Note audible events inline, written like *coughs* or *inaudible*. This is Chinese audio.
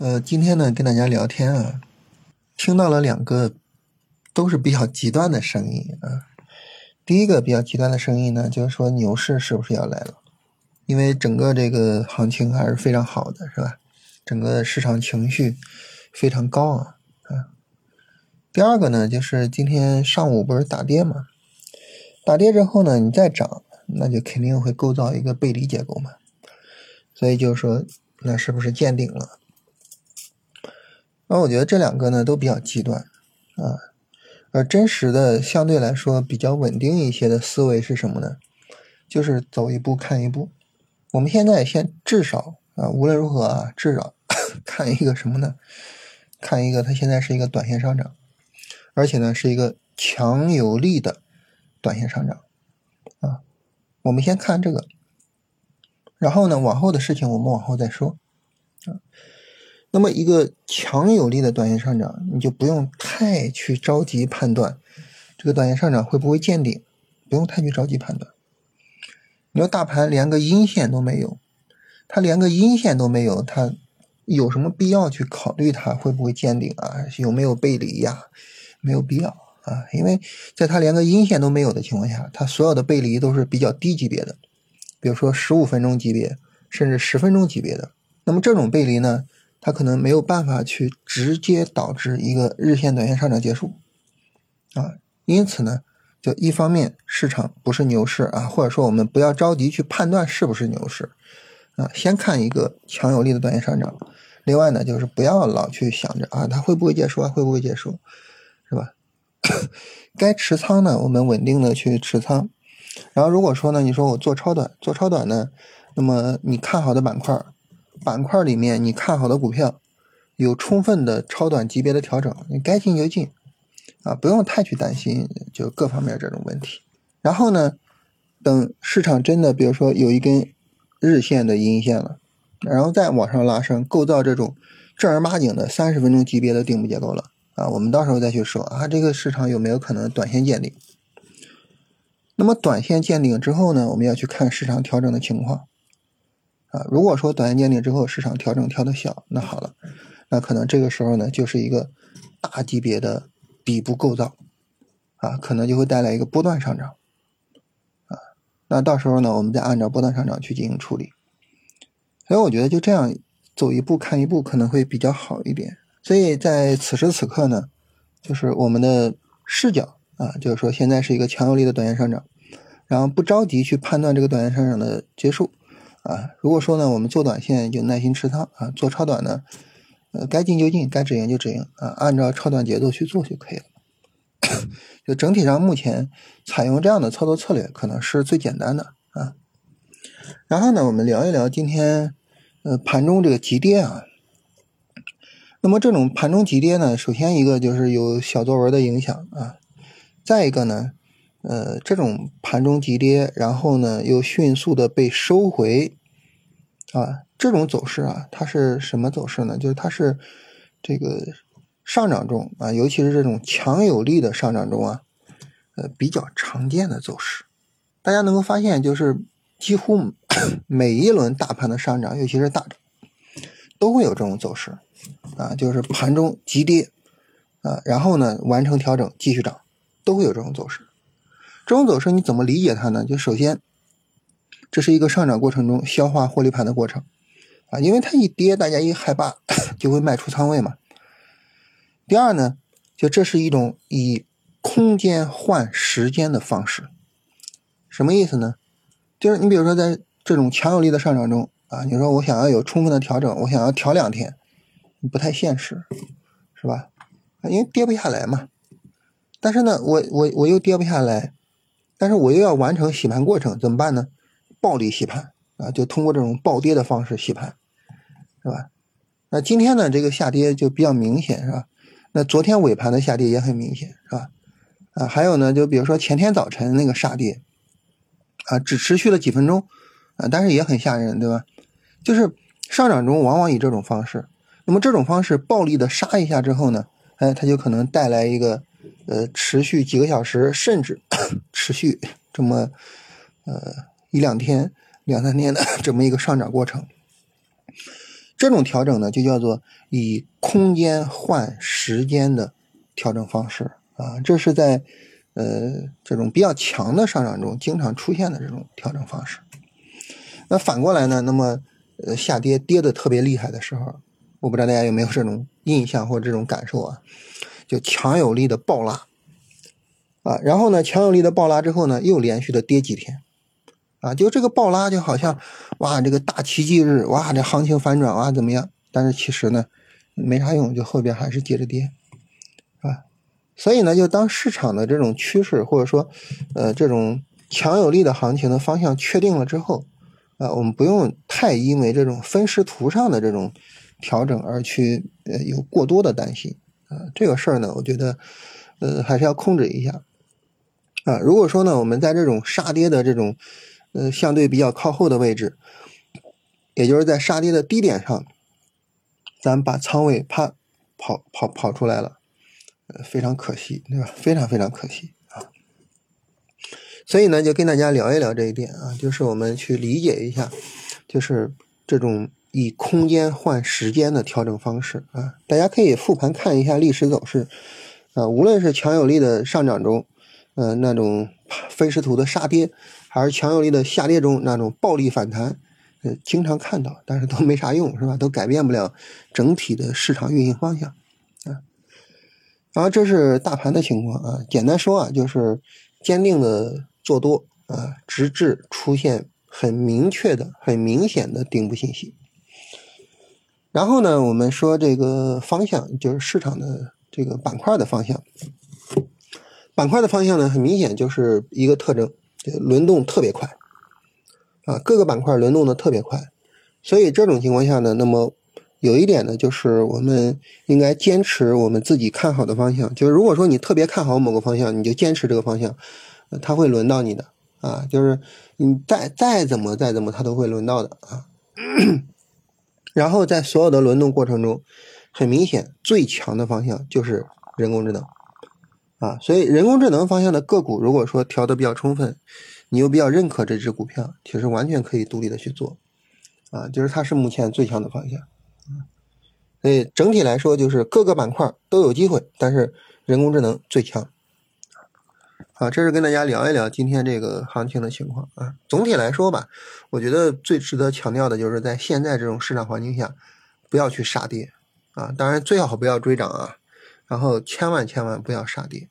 呃，今天呢跟大家聊天啊，听到了两个都是比较极端的声音啊。第一个比较极端的声音呢，就是说牛市是不是要来了？因为整个这个行情还是非常好的，是吧？整个市场情绪非常高啊啊。第二个呢，就是今天上午不是大跌嘛，大跌之后呢，你再涨，那就肯定会构造一个背离结构嘛。所以就是说，那是不是见顶了？那我觉得这两个呢都比较极端，啊，而真实的相对来说比较稳定一些的思维是什么呢？就是走一步看一步。我们现在先至少啊，无论如何啊，至少 *laughs* 看一个什么呢？看一个它现在是一个短线上涨，而且呢是一个强有力的短线上涨，啊，我们先看这个，然后呢往后的事情我们往后再说，啊。那么一个强有力的短线上涨，你就不用太去着急判断这个短线上涨会不会见顶，不用太去着急判断。你说大盘连个阴线都没有，它连个阴线都没有，它有什么必要去考虑它会不会见顶啊？有没有背离呀？没有必要啊，因为在它连个阴线都没有的情况下，它所有的背离都是比较低级别的，比如说十五分钟级别，甚至十分钟级别的。那么这种背离呢？它可能没有办法去直接导致一个日线、短线上涨结束，啊，因此呢，就一方面市场不是牛市啊，或者说我们不要着急去判断是不是牛市，啊，先看一个强有力的短线上涨。另外呢，就是不要老去想着啊，它会不会结束啊，会不会结束，是吧？*coughs* 该持仓呢，我们稳定的去持仓。然后如果说呢，你说我做超短，做超短呢，那么你看好的板块。板块里面你看好的股票，有充分的超短级别的调整，你该进就进，啊，不用太去担心就各方面这种问题。然后呢，等市场真的比如说有一根日线的阴线了，然后再往上拉升，构造这种正儿八经的三十分钟级别的顶部结构了，啊，我们到时候再去说啊，这个市场有没有可能短线见顶？那么短线见顶之后呢，我们要去看市场调整的情况。啊，如果说短线见顶之后市场调整调的小，那好了，那可能这个时候呢就是一个大级别的底部构造，啊，可能就会带来一个波段上涨，啊，那到时候呢我们再按照波段上涨去进行处理，所以我觉得就这样走一步看一步可能会比较好一点。所以在此时此刻呢，就是我们的视角啊，就是说现在是一个强有力的短线上涨，然后不着急去判断这个短线上涨的结束。啊，如果说呢，我们做短线就耐心持仓啊，做超短呢，呃，该进就进，该止盈就止盈啊，按照超短节奏去做就可以了。*coughs* 就整体上目前采用这样的操作策略，可能是最简单的啊。然后呢，我们聊一聊今天呃盘中这个急跌啊。那么这种盘中急跌呢，首先一个就是有小作文的影响啊，再一个呢。呃，这种盘中急跌，然后呢又迅速的被收回，啊，这种走势啊，它是什么走势呢？就是它是这个上涨中啊，尤其是这种强有力的上涨中啊，呃，比较常见的走势。大家能够发现，就是几乎 *coughs* 每一轮大盘的上涨，尤其是大涨，都会有这种走势，啊，就是盘中急跌，啊，然后呢完成调整继续涨，都会有这种走势。中走势你怎么理解它呢？就首先，这是一个上涨过程中消化获利盘的过程啊，因为它一跌，大家一害怕就会卖出仓位嘛。第二呢，就这是一种以空间换时间的方式，什么意思呢？就是你比如说在这种强有力的上涨中啊，你说我想要有充分的调整，我想要调两天，不太现实，是吧？因为跌不下来嘛。但是呢，我我我又跌不下来。但是我又要完成洗盘过程，怎么办呢？暴力洗盘啊，就通过这种暴跌的方式洗盘，是吧？那今天呢，这个下跌就比较明显，是吧？那昨天尾盘的下跌也很明显，是吧？啊，还有呢，就比如说前天早晨那个杀跌，啊，只持续了几分钟，啊，但是也很吓人，对吧？就是上涨中往往以这种方式，那么这种方式暴力的杀一下之后呢，哎，它就可能带来一个。呃，持续几个小时，甚至持续这么呃一两天、两三天的 *laughs* 这么一个上涨过程，这种调整呢，就叫做以空间换时间的调整方式啊，这是在呃这种比较强的上涨中经常出现的这种调整方式。那反过来呢，那么呃下跌跌的特别厉害的时候，我不知道大家有没有这种印象或这种感受啊？就强有力的暴拉啊，然后呢，强有力的暴拉之后呢，又连续的跌几天。啊，就这个暴拉就好像，哇，这个大奇迹日，哇，这行情反转，哇，怎么样？但是其实呢，没啥用，就后边还是接着跌，啊，所以呢，就当市场的这种趋势或者说，呃，这种强有力的行情的方向确定了之后，啊，我们不用太因为这种分时图上的这种调整而去呃有过多的担心，啊，这个事儿呢，我觉得，呃，还是要控制一下，啊，如果说呢，我们在这种杀跌的这种。呃，相对比较靠后的位置，也就是在杀跌的低点上，咱把仓位啪跑跑跑出来了，呃，非常可惜，对吧？非常非常可惜啊！所以呢，就跟大家聊一聊这一点啊，就是我们去理解一下，就是这种以空间换时间的调整方式啊，大家可以复盘看一下历史走势啊，无论是强有力的上涨中，呃，那种分时图的杀跌。还是强有力的下跌中那种暴力反弹，呃，经常看到，但是都没啥用，是吧？都改变不了整体的市场运行方向，啊。然后这是大盘的情况啊，简单说啊，就是坚定的做多啊，直至出现很明确的、很明显的顶部信息。然后呢，我们说这个方向，就是市场的这个板块的方向，板块的方向呢，很明显就是一个特征。轮动特别快，啊，各个板块轮动的特别快，所以这种情况下呢，那么有一点呢，就是我们应该坚持我们自己看好的方向。就是如果说你特别看好某个方向，你就坚持这个方向，它会轮到你的啊。就是你再再怎么再怎么，它都会轮到的啊。*coughs* 然后在所有的轮动过程中，很明显最强的方向就是人工智能。啊，所以人工智能方向的个股，如果说调的比较充分，你又比较认可这只股票，其实完全可以独立的去做，啊，就是它是目前最强的方向，啊，所以整体来说就是各个板块都有机会，但是人工智能最强，啊，这是跟大家聊一聊今天这个行情的情况啊。总体来说吧，我觉得最值得强调的就是在现在这种市场环境下，不要去杀跌，啊，当然最好不要追涨啊。然后千万千万不要杀跌